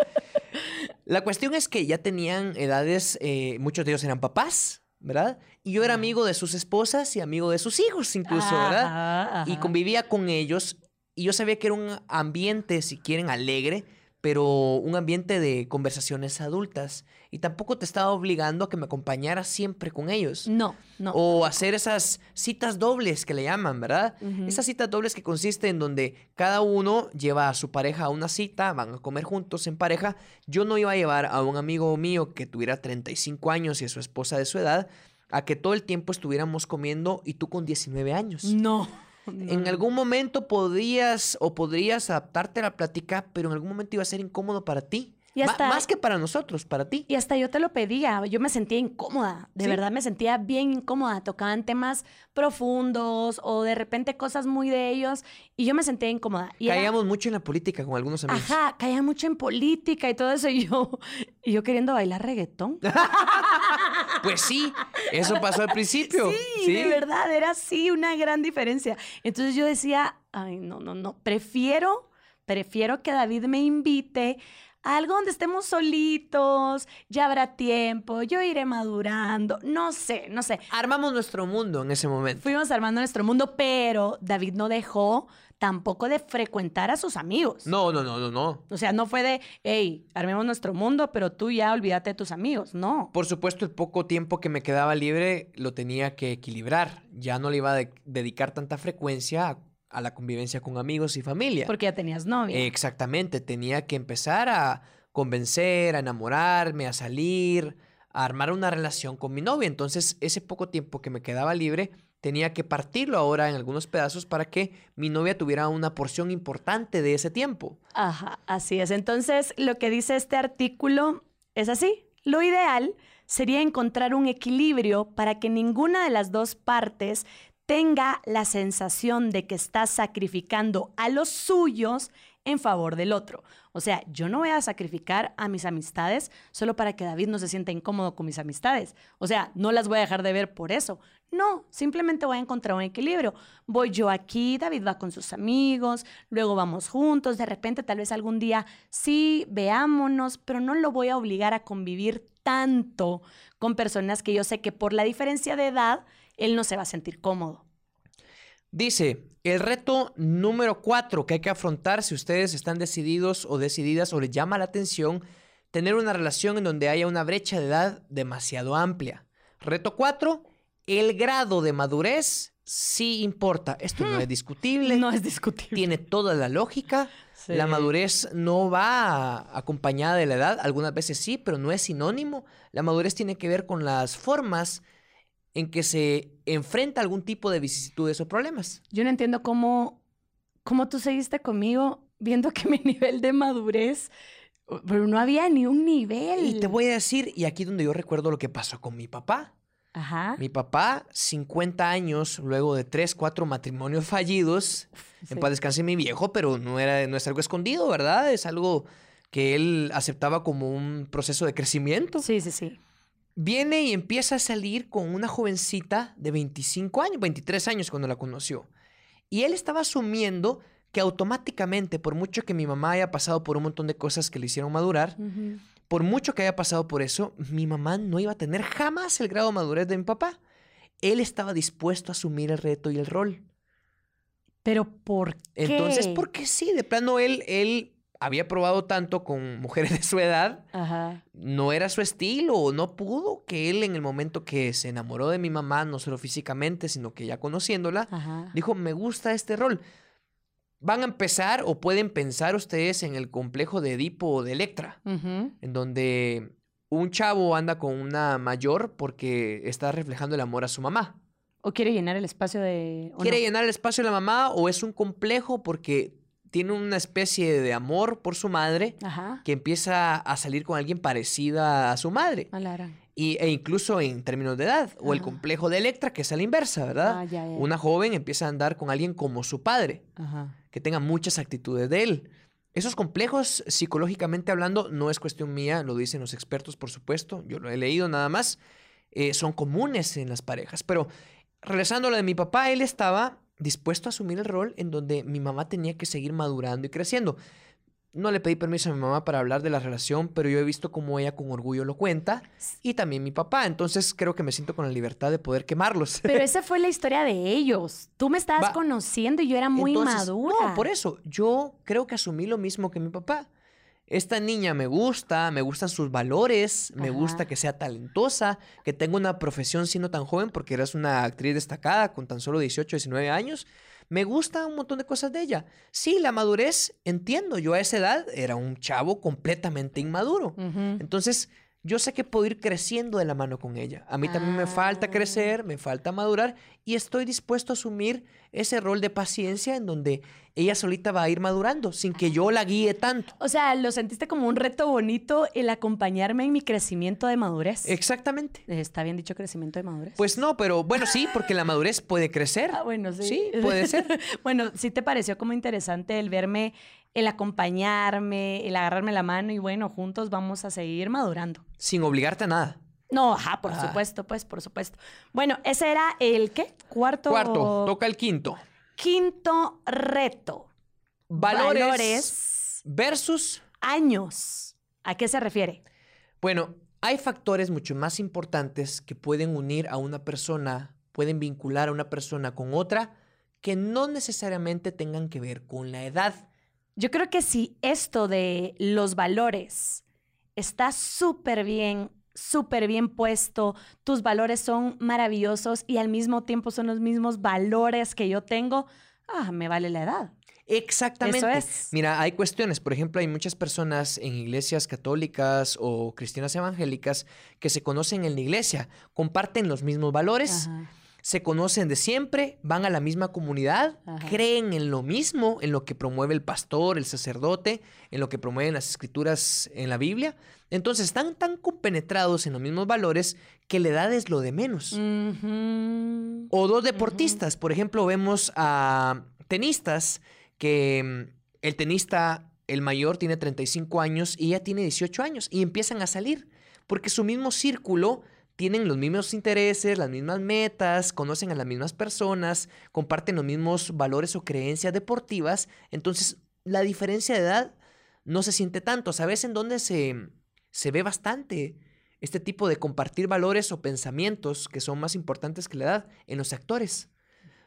La cuestión es que ya tenían edades, eh, muchos de ellos eran papás, ¿verdad? Y yo era amigo de sus esposas y amigo de sus hijos incluso, ¿verdad? Ajá, Y convivía con ellos y yo sabía que era un ambiente, si quieren, alegre, pero un ambiente de conversaciones adultas. Y tampoco te estaba obligando a que me acompañara siempre con ellos. No, no. O hacer esas citas dobles que le llaman, ¿verdad? Esas citas dobles que consisten en donde cada uno lleva a su pareja a una cita, van a comer juntos en pareja. Yo no iba a llevar a un amigo mío que tuviera 35 años y a su esposa de su edad a que todo el tiempo estuviéramos comiendo y tú con 19 años. No. En algún momento podrías o podrías adaptarte a la plática, pero en algún momento iba a ser incómodo para ti. Y hasta- más que para nosotros, para ti. Y hasta yo te lo pedía, yo me sentía incómoda, de Sí. verdad me sentía bien incómoda, tocaban temas profundos o de repente cosas muy de ellos y yo me sentía incómoda. Y era- Caíamos mucho en la política con algunos amigos. Ajá, caía mucho en política y todo eso y yo, y yo queriendo bailar reggaetón. Pues sí, eso pasó al principio. Sí, de verdad, era así una gran diferencia. Entonces yo decía, ay, no, no, no, prefiero, prefiero que David me invite algo donde estemos solitos, ya habrá tiempo, yo iré madurando, no sé, no sé. Armamos nuestro mundo en ese momento. Fuimos armando nuestro mundo, pero David no dejó tampoco de frecuentar a sus amigos. No, no, no, no, no. O sea, no fue de, hey, armemos nuestro mundo, pero tú ya olvídate de tus amigos. No. Por supuesto, el poco tiempo que me quedaba libre lo tenía que equilibrar. Ya no le iba a de- dedicar tanta frecuencia a, a la convivencia con amigos y familia. Porque ya tenías novia. Exactamente, tenía que empezar a convencer, a enamorarme, a salir, a armar una relación con mi novia. Entonces, ese poco tiempo que me quedaba libre, tenía que partirlo ahora en algunos pedazos para que mi novia tuviera una porción importante de ese tiempo. Ajá, así es. Entonces, lo que dice este artículo es así. Lo ideal sería encontrar un equilibrio para que ninguna de las dos partes tenga la sensación de que está sacrificando a los suyos en favor del otro. O sea, yo no voy a sacrificar a mis amistades solo para que David no se sienta incómodo con mis amistades. O sea, no las voy a dejar de ver por eso. No, simplemente voy a encontrar un equilibrio. Voy yo aquí, David va con sus amigos, luego vamos juntos, de repente tal vez algún día sí, veámonos, pero no lo voy a obligar a convivir tanto con personas que yo sé que por la diferencia de edad, él no se va a sentir cómodo. Dice, el reto número cuatro que hay que afrontar si ustedes están decididos o decididas o les llama la atención tener una relación en donde haya una brecha de edad demasiado amplia. Reto cuatro, el grado de madurez sí importa. Esto no es discutible, No es discutible. tiene toda la lógica. Sí. La madurez no va acompañada de la edad, algunas veces sí, pero no es sinónimo. La madurez tiene que ver con las formas en que se enfrenta algún tipo de vicisitudes o problemas. Yo no entiendo cómo, cómo tú seguiste conmigo viendo que mi nivel de madurez, pero no había ni un nivel. Y te voy a decir, y aquí donde yo recuerdo lo que pasó con mi papá. Ajá. Mi papá, 50 años, luego de 3, 4 matrimonios fallidos, Sí. en paz descanse mi viejo, pero no, era, no es algo escondido, ¿verdad? Es algo que él aceptaba como un proceso de crecimiento. Sí, sí, sí. Viene y empieza a salir con una jovencita de 25 años, 23 años cuando la conoció. Y él estaba asumiendo que automáticamente, por mucho que mi mamá haya pasado por un montón de cosas que le hicieron madurar, por mucho que haya pasado por eso, mi mamá no iba a tener jamás el grado de madurez de mi papá. Él estaba dispuesto a asumir el reto y el rol. Pero ¿por qué? Entonces, porque sí, de plano él, él había probado tanto con mujeres de su edad, Ajá. no era su estilo no pudo, que él en el momento que se enamoró de mi mamá, no solo físicamente, sino que ya conociéndola, Ajá. dijo, me gusta este rol. Van a empezar o pueden pensar ustedes en el complejo de Edipo o de Electra, en donde un chavo anda con una mayor porque está reflejando el amor a su mamá. ¿O quiere llenar el espacio de...? ¿Quiere no? llenar el espacio de la mamá o es un complejo porque tiene una especie de amor por su madre Ajá. que empieza a salir con alguien parecida a su madre? Y, e incluso en términos de edad. O el complejo de Electra, que es a la inversa, ¿verdad? Ah, ya, ya. Una joven empieza a andar con alguien como su padre, Ajá. que tenga muchas actitudes de él. Esos complejos, psicológicamente hablando, no es cuestión mía, lo dicen los expertos, por supuesto, yo lo he leído nada más, eh, son comunes en las parejas. Pero regresando a lo de mi papá, él estaba dispuesto a asumir el rol en donde mi mamá tenía que seguir madurando y creciendo. No le pedí permiso a mi mamá para hablar de la relación, pero yo he visto cómo ella con orgullo lo cuenta y también mi papá. Entonces creo que me siento con la libertad de poder quemarlos. Pero esa fue la historia de ellos. Tú me estabas Va. conociendo y yo era muy Entonces, madura. No, por eso. Yo creo que asumí lo mismo que mi papá. Esta niña me gusta, me gustan sus valores, me gusta que sea talentosa, que tenga una profesión siendo tan joven, porque eres una actriz destacada con tan solo 18, 19 años. Me gusta un montón de cosas de ella. Sí, la madurez, entiendo. Yo a esa edad era un chavo completamente inmaduro. Entonces, yo sé que puedo ir creciendo de la mano con ella. A mí también me falta Ah. crecer, me falta madurar y estoy dispuesto a asumir ese rol de paciencia en donde ella solita va a ir madurando sin que yo la guíe tanto. O sea, lo sentiste como un reto bonito el acompañarme en mi crecimiento de madurez. Exactamente. ¿Está bien dicho crecimiento de madurez? Pues no, pero bueno, sí, porque la madurez puede crecer. Ah, bueno, sí. Sí, puede ser. bueno, sí te pareció como interesante el verme, el acompañarme, el agarrarme la mano y bueno, juntos vamos a seguir madurando. Sin obligarte a nada. No, ajá, por Ah. supuesto, pues, por supuesto. Bueno, ese era el ¿qué? Cuarto. Cuarto, toca el quinto. Quinto reto. Valores, Valores. versus Años. ¿A qué se refiere? Bueno, hay factores mucho más importantes que pueden unir a una persona, pueden vincular a una persona con otra, que no necesariamente tengan que ver con la edad. Yo creo que si esto de los valores está súper bien, súper bien puesto, tus valores son maravillosos y al mismo tiempo son los mismos valores que yo tengo, ah, me vale la edad. Exactamente. Eso es. Mira, hay cuestiones. Por ejemplo, hay muchas personas en iglesias católicas o cristianas evangélicas que se conocen en la iglesia, comparten los mismos valores. Ajá. Se conocen de siempre, van a la misma comunidad, Ajá. creen en lo mismo, en lo que promueve el pastor, el sacerdote, en lo que promueven las escrituras en la Biblia. Entonces están tan compenetrados en los mismos valores que la edad es lo de menos. O dos deportistas, por ejemplo, vemos a tenistas que mm, el tenista, el mayor, tiene 35 años y ella tiene 18 años y empiezan a salir porque su mismo círculo tienen los mismos intereses, las mismas metas, conocen a las mismas personas, comparten los mismos valores o creencias deportivas, entonces la diferencia de edad no se siente tanto. ¿Sabes en dónde se, se ve bastante este tipo de compartir valores o pensamientos que son más importantes que la edad? En los actores.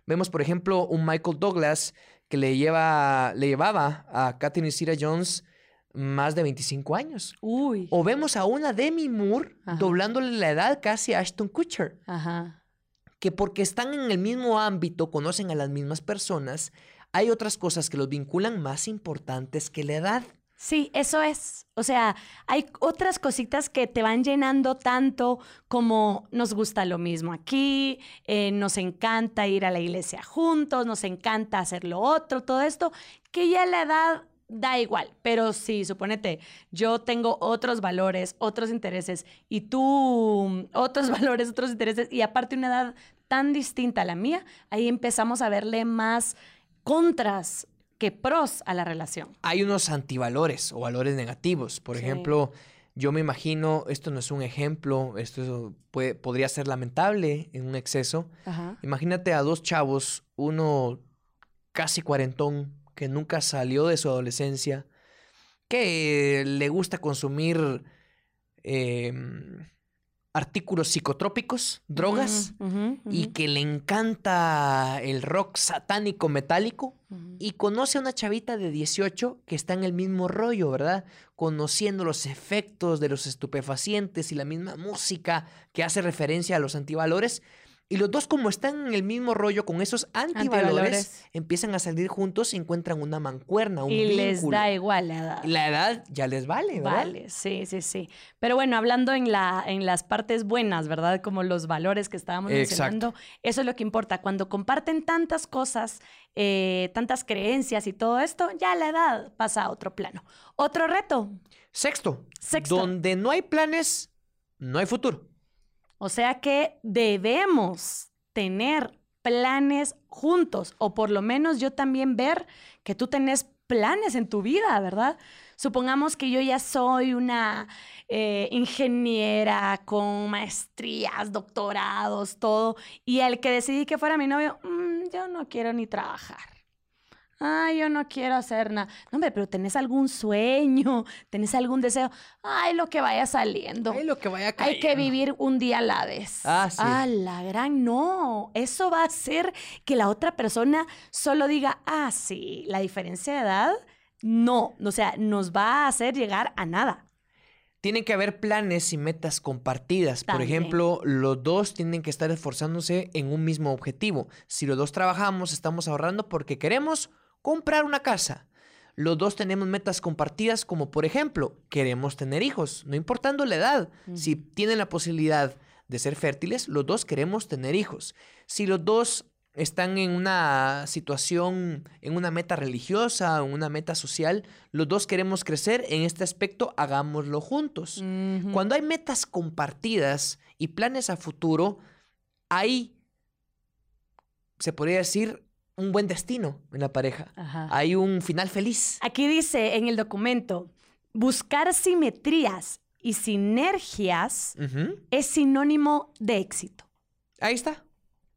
Vemos, por ejemplo, un Michael Douglas que le, lleva, le llevaba a Catherine Zeta Jones más de 25 años. Uy. O vemos a una Demi Moore Ajá. doblándole la edad casi a Ashton Kutcher, Ajá. que porque están en el mismo ámbito, conocen a las mismas personas, hay otras cosas que los vinculan más importantes que la edad. Sí, eso es. O sea, hay otras cositas que te van llenando tanto como nos gusta lo mismo aquí, eh, nos encanta ir a la iglesia juntos, nos encanta hacer lo otro, todo esto, que ya la edad da igual. Pero sí, suponete, yo tengo otros valores, otros intereses y tú mm, otros valores, otros intereses y aparte una edad tan distinta a la mía, ahí empezamos a verle más contras que pros a la relación. Hay unos antivalores o valores negativos. Por Sí. ejemplo, yo me imagino, esto no es un ejemplo, esto puede- podría ser lamentable en un exceso. Ajá. Imagínate a dos chavos, uno casi cuarentón, que nunca salió de su adolescencia, que le gusta consumir em, artículos psicotrópicos, drogas, y que le encanta el rock satánico metálico. Y conoce a una chavita de 18 que está en el mismo rollo, ¿verdad? Conociendo los efectos de los estupefacientes y la misma música que hace referencia a los antivalores. Y los dos, como están en el mismo rollo con esos antivalores, Antivalores. empiezan a salir juntos y encuentran una mancuerna, un Y les da igual la edad. La edad ya les vale, ¿verdad? Vale, sí, sí, sí. Pero bueno, hablando en, la, en las partes buenas, ¿verdad? Como los valores que estábamos Exacto. mencionando, eso es lo que importa. Cuando comparten tantas cosas, eh, tantas creencias y todo esto, ya la edad pasa a otro plano. Otro reto, Sexto, Sexto. donde no hay planes, no hay futuro. O sea que debemos tener planes juntos, o por lo menos yo también ver que tú tenés planes en tu vida, ¿verdad? Supongamos que yo ya soy una eh, ingeniera con maestrías, doctorados, todo, y el que decidí que fuera mi novio, mm, yo no quiero ni trabajar. Ay, yo no quiero hacer nada. No, hombre, pero tenés algún sueño, tenés algún deseo. Ay, lo que vaya saliendo. Ay, lo que vaya Hay que vivir un día a la vez. Ah, sí. Ah, la gran no. Eso va a hacer que la otra persona solo diga, ah, sí, la diferencia de edad, no. O sea, nos va a hacer llegar a nada. Tienen que haber planes y metas compartidas. Por ejemplo, los dos tienen que estar esforzándose en un mismo objetivo. Si los dos trabajamos, estamos ahorrando porque queremos comprar una casa. Los dos tenemos metas compartidas como por ejemplo, queremos tener hijos, no importando la edad. Si tienen la posibilidad de ser fértiles, los dos queremos tener hijos. Si los dos están en una situación, en una meta religiosa, en una meta social, los dos queremos crecer en este aspecto, hagámoslo juntos. Cuando hay metas compartidas y planes a futuro, hay, se podría decir, un buen destino en la pareja. Ajá. Hay un final feliz. Aquí dice en el documento, buscar simetrías y sinergias es sinónimo de éxito. Ahí está.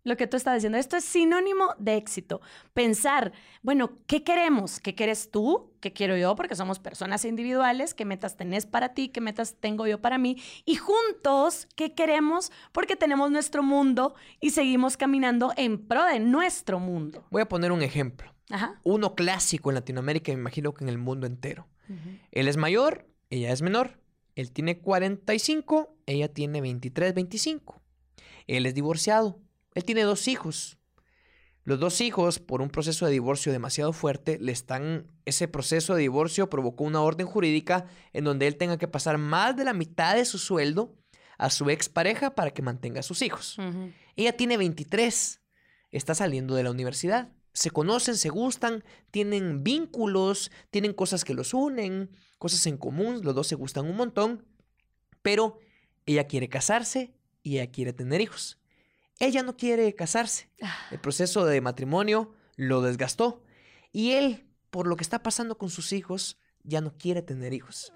Lo que tú estás diciendo, esto es sinónimo de éxito. Pensar, bueno, ¿qué queremos? ¿Qué quieres tú? ¿Qué quiero yo? Porque somos personas individuales. ¿Qué metas tenés para ti? ¿Qué metas tengo yo para mí? Y juntos, ¿qué queremos? Porque tenemos nuestro mundo y seguimos caminando en pro de nuestro mundo. Voy a poner un ejemplo. Ajá. Uno clásico en Latinoamérica, me imagino que en el mundo entero. Él es mayor, ella es menor. Él tiene 45, ella tiene 23, 25. Él es divorciado. Él tiene dos hijos. Los dos hijos, por un proceso de divorcio demasiado fuerte, le están. Ese proceso de divorcio provocó una orden jurídica en donde él tenga que pasar más de la mitad de su sueldo a su expareja para que mantenga a sus hijos. Ella tiene 23, está saliendo de la universidad. Se conocen, se gustan, tienen vínculos, tienen cosas que los unen, cosas en común, los dos se gustan un montón, pero ella quiere casarse y ella quiere tener hijos. Ella no quiere casarse. El proceso de matrimonio lo desgastó y él, por lo que está pasando con sus hijos, ya no quiere tener hijos.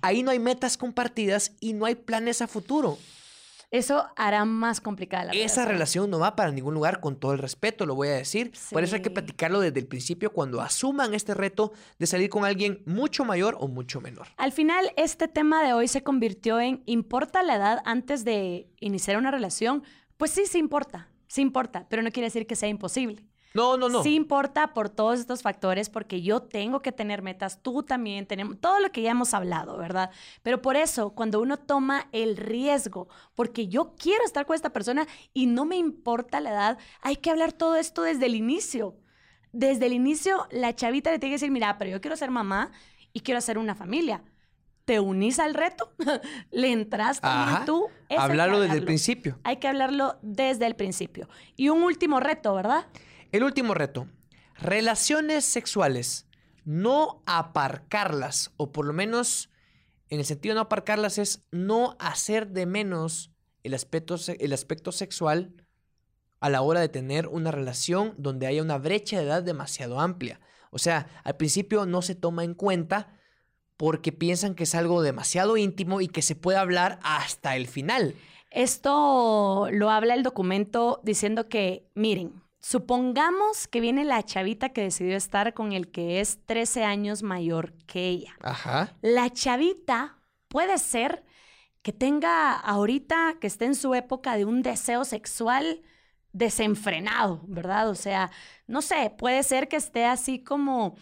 Ahí no hay metas compartidas y no hay planes a futuro. Eso hará más complicada la Esa relación no va para ningún lugar, con todo el respeto, lo voy a decir. Por eso hay que platicarlo desde el principio cuando asuman este reto de salir con alguien mucho mayor o mucho menor. Al final, este tema de hoy se convirtió en ¿importa la edad antes de iniciar una relación? Pues sí, sí importa, sí importa, pero no quiere decir que sea imposible. No, no, no. Sí importa por todos estos factores, porque yo tengo que tener metas, tú también tenemos, todo lo que ya hemos hablado, ¿verdad? Pero por eso, cuando uno toma el riesgo, porque yo quiero estar con esta persona y no me importa la edad, hay que hablar todo esto desde el inicio. Desde el inicio, la chavita le tiene que decir, mira, pero yo quiero ser mamá y quiero hacer una familia. ¿Te unís al reto? ¿Le entras también tú? Hablarlo desde el principio. Hay que hablarlo desde el principio. Y un último reto, ¿verdad? El último reto. Relaciones sexuales. No aparcarlas, o por lo menos en el sentido de no aparcarlas es no hacer de menos el aspecto, el aspecto sexual a la hora de tener una relación donde haya una brecha de edad demasiado amplia. O sea, al principio no se toma en cuenta porque piensan que es algo demasiado íntimo y que se puede hablar hasta el final. Esto lo habla el documento diciendo que, miren, supongamos que viene la chavita que decidió estar con el que es 13 años mayor que ella. Ajá. La chavita puede ser que tenga ahorita, que esté en su época de un deseo sexual desenfrenado, ¿verdad? O sea, no sé, puede ser que esté así como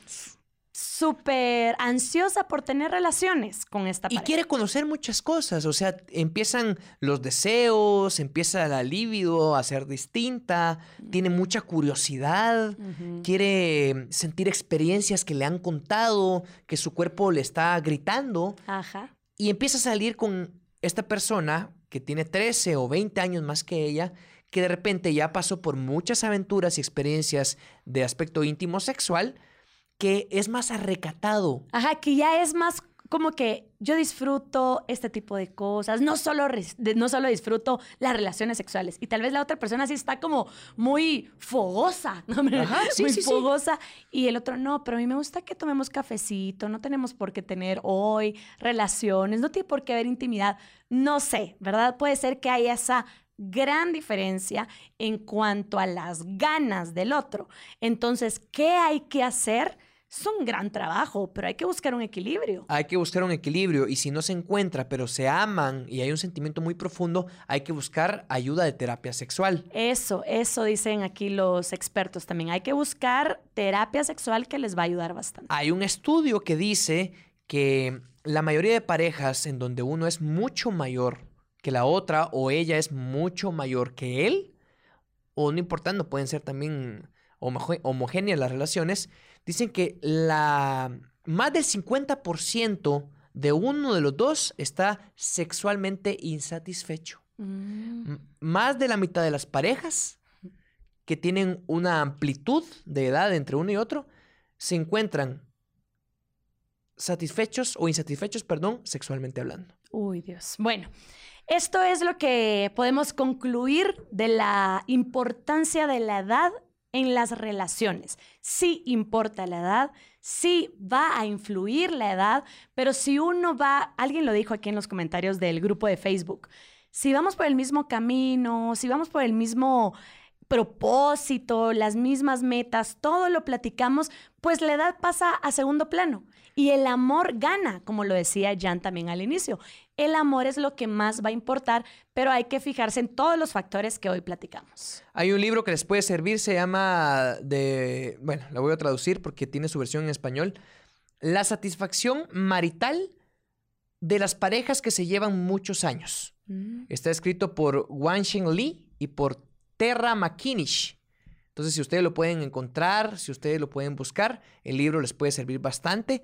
súper ansiosa por tener relaciones con esta Y pareja. quiere conocer muchas cosas, o sea, empiezan los deseos, empieza la libido a ser distinta, tiene mucha curiosidad, quiere sentir experiencias que le han contado, que su cuerpo le está gritando, Ajá. y empieza a salir con esta persona que tiene 13 o 20 años más que ella, que de repente ya pasó por muchas aventuras y experiencias de aspecto íntimo sexual, que es más arrecatado. Ajá, que ya es más como que yo disfruto este tipo de cosas, no solo, no solo disfruto las relaciones sexuales. Y tal vez la otra persona sí está como muy fogosa, ¿no? Ajá, sí, muy sí, sí. fogosa. Y el otro, no, pero a mí me gusta que tomemos cafecito, no tenemos por qué tener hoy relaciones, no tiene por qué haber intimidad. No sé, ¿verdad? Puede ser que haya esa gran diferencia en cuanto a las ganas del otro. Entonces, ¿qué hay que hacer? Es un gran trabajo, pero hay que buscar un equilibrio. Hay que buscar un equilibrio y si no se encuentra, pero se aman y hay un sentimiento muy profundo, hay que buscar ayuda de terapia sexual. Eso, eso dicen aquí los expertos también. Hay que buscar terapia sexual que les va a ayudar bastante. Hay un estudio que dice que la mayoría de parejas en donde uno es mucho mayor que la otra o ella es mucho mayor que él, o no importando, pueden ser también homogéneas las relaciones, dicen que la más del 50% de uno de los dos está sexualmente insatisfecho. Mm. Más de la mitad de las parejas que tienen una amplitud de edad entre uno y otro se encuentran satisfechos o insatisfechos, perdón, sexualmente hablando. Uy, Dios. Bueno, esto es lo que podemos concluir de la importancia de la edad en las relaciones. Sí importa la edad, sí va a influir la edad, pero si uno va, alguien lo dijo aquí en los comentarios del grupo de Facebook, si vamos por el mismo camino, si vamos por el mismo propósito, las mismas metas, todo lo platicamos, pues la edad pasa a segundo plano. Y el amor gana, como lo decía Jan también al inicio. El amor es lo que más va a importar, pero hay que fijarse en todos los factores que hoy platicamos. Hay un libro que les puede servir, se llama de, bueno, la voy a traducir porque tiene su versión en español, La satisfacción marital de las parejas que se llevan muchos años. Mm. Está escrito por Wang Shen Li y por Terra McKinnish. Entonces, si ustedes lo pueden encontrar, si ustedes lo pueden buscar, el libro les puede servir bastante.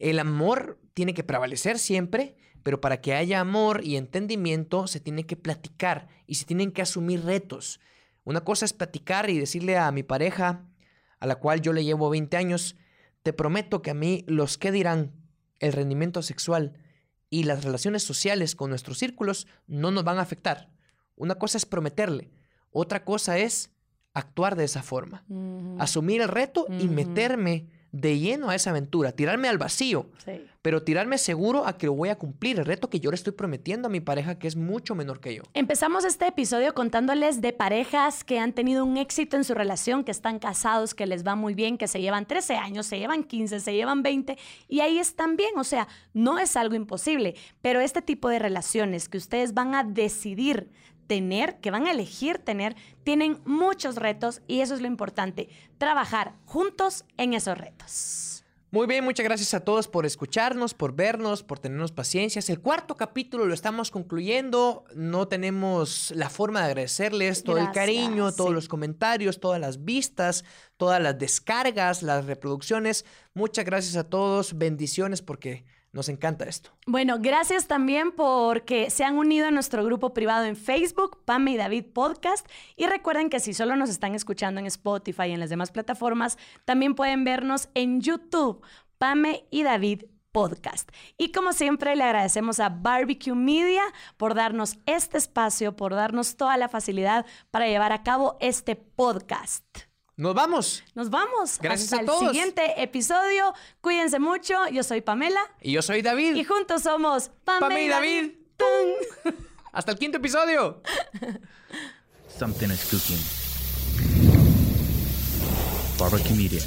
El amor tiene que prevalecer siempre, pero para que haya amor y entendimiento se tiene que platicar y se tienen que asumir retos. Una cosa es platicar y decirle a mi pareja, a la cual yo le llevo 20 años, te prometo que a mí los que dirán el rendimiento sexual y las relaciones sociales con nuestros círculos no nos van a afectar. Una cosa es prometerle, otra cosa es actuar de esa forma. Uh -huh. Asumir el reto uh -huh. y meterme de lleno a esa aventura, tirarme al vacío, sí. pero tirarme seguro a que lo voy a cumplir, el reto que yo le estoy prometiendo a mi pareja que es mucho menor que yo. Empezamos este episodio contándoles de parejas que han tenido un éxito en su relación, que están casados, que les va muy bien, que se llevan 13 años, se llevan 15, se llevan 20 y ahí están bien, o sea, no es algo imposible, pero este tipo de relaciones que ustedes van a decidir tener, que van a elegir tener, tienen muchos retos y eso es lo importante, trabajar juntos en esos retos. Muy bien, muchas gracias a todos por escucharnos, por vernos, por tenernos paciencia. El cuarto capítulo lo estamos concluyendo. No tenemos la forma de agradecerles todo Gracias, el cariño, todos sí. los comentarios, todas las vistas, todas las descargas, las reproducciones. Muchas gracias a todos. Bendiciones porque nos encanta esto. Bueno, gracias también porque se han unido a nuestro grupo privado en Facebook, Pame y David Podcast. Y recuerden que si solo nos están escuchando en Spotify y en las demás plataformas, también pueden vernos en YouTube, Pame y David Podcast. Y como siempre, le agradecemos a Barbecue Media por darnos este espacio, por darnos toda la facilidad para llevar a cabo este podcast. Nos vamos. Nos vamos. Gracias Hasta a el todos. siguiente episodio. Cuídense mucho. Yo soy Pamela. Y yo soy David. Y juntos somos Pame, Pame y David. ¡Tum! Hasta el quinto episodio. Something is cooking. Barbecue Media.